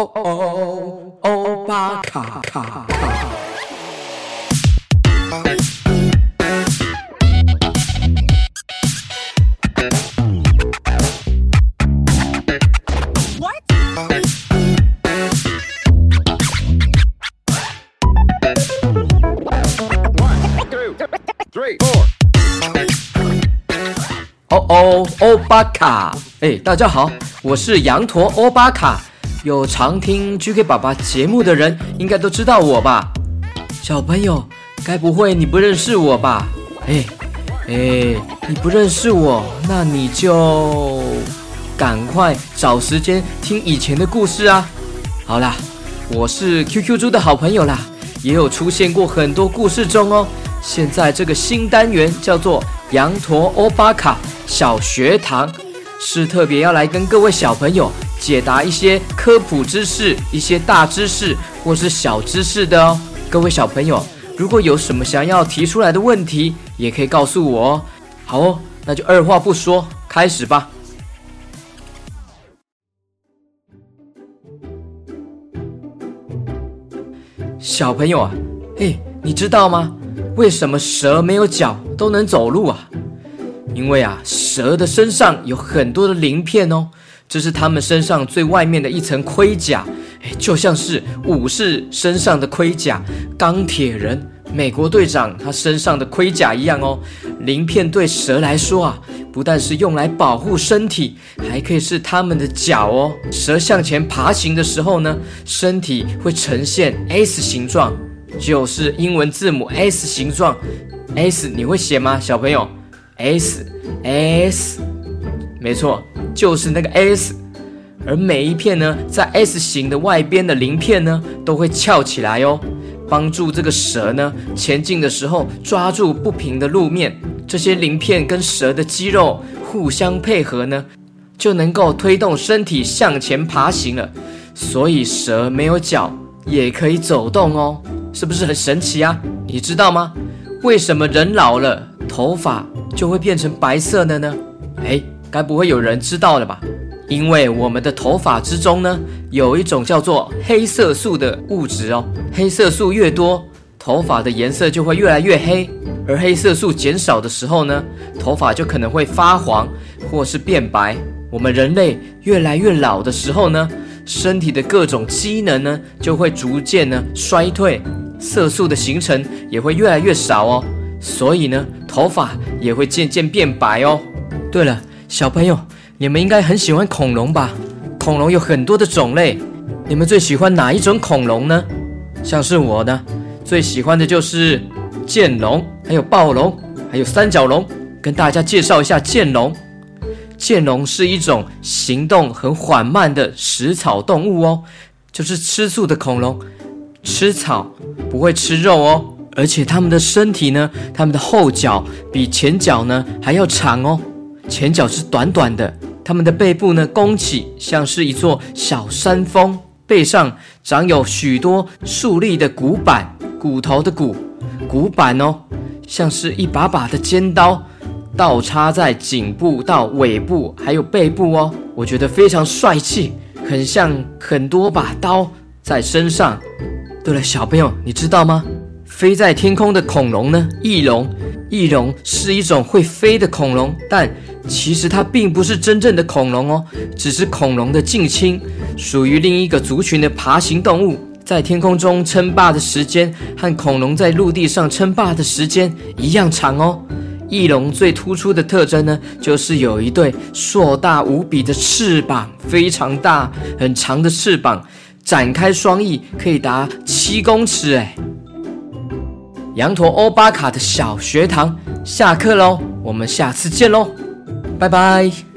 哦哦，欧巴卡卡卡。哦哦，欧巴卡！哎，大家好，我是羊驼欧巴卡。有常听 GK 爸爸节目的人，应该都知道我吧？小朋友，该不会你不认识我吧？哎哎，你不认识我，那你就赶快找时间听以前的故事啊！好啦，我是 QQ 猪的好朋友啦，也有出现过很多故事中哦。现在这个新单元叫做羊驼欧巴卡。小学堂是特别要来跟各位小朋友解答一些科普知识、一些大知识或是小知识的哦。各位小朋友，如果有什么想要提出来的问题，也可以告诉我哦。好哦，那就二话不说，开始吧。小朋友啊，嘿，你知道吗？为什么蛇没有脚都能走路啊？因为啊，蛇的身上有很多的鳞片哦，这是他们身上最外面的一层盔甲，哎，就像是武士身上的盔甲，钢铁人、美国队长他身上的盔甲一样哦。鳞片对蛇来说啊，不但是用来保护身体，还可以是它们的脚哦。蛇向前爬行的时候呢，身体会呈现 S 形状，就是英文字母 S 形状。S 你会写吗，小朋友？S S，没错，就是那个 S，而每一片呢，在 S 型的外边的鳞片呢，都会翘起来哦，帮助这个蛇呢前进的时候抓住不平的路面。这些鳞片跟蛇的肌肉互相配合呢，就能够推动身体向前爬行了。所以蛇没有脚也可以走动哦，是不是很神奇啊？你知道吗？为什么人老了头发？就会变成白色的呢？哎，该不会有人知道了吧？因为我们的头发之中呢，有一种叫做黑色素的物质哦。黑色素越多，头发的颜色就会越来越黑；而黑色素减少的时候呢，头发就可能会发黄或是变白。我们人类越来越老的时候呢，身体的各种机能呢，就会逐渐呢衰退，色素的形成也会越来越少哦。所以呢，头发也会渐渐变白哦。对了，小朋友，你们应该很喜欢恐龙吧？恐龙有很多的种类，你们最喜欢哪一种恐龙呢？像是我呢，最喜欢的就是剑龙，还有暴龙，还有三角龙。跟大家介绍一下剑龙。剑龙是一种行动很缓慢的食草动物哦，就是吃素的恐龙，吃草不会吃肉哦。而且它们的身体呢，它们的后脚比前脚呢还要长哦，前脚是短短的。它们的背部呢弓起，像是一座小山峰，背上长有许多竖立的骨板，骨头的骨，骨板哦，像是一把把的尖刀，倒插在颈部到尾部还有背部哦，我觉得非常帅气，很像很多把刀在身上。对了，小朋友，你知道吗？飞在天空的恐龙呢？翼龙，翼龙是一种会飞的恐龙，但其实它并不是真正的恐龙哦，只是恐龙的近亲，属于另一个族群的爬行动物。在天空中称霸的时间和恐龙在陆地上称霸的时间一样长哦。翼龙最突出的特征呢，就是有一对硕大无比的翅膀，非常大、很长的翅膀，展开双翼可以达七公尺，哎。羊驼欧巴卡的小学堂下课喽，我们下次见喽，拜拜。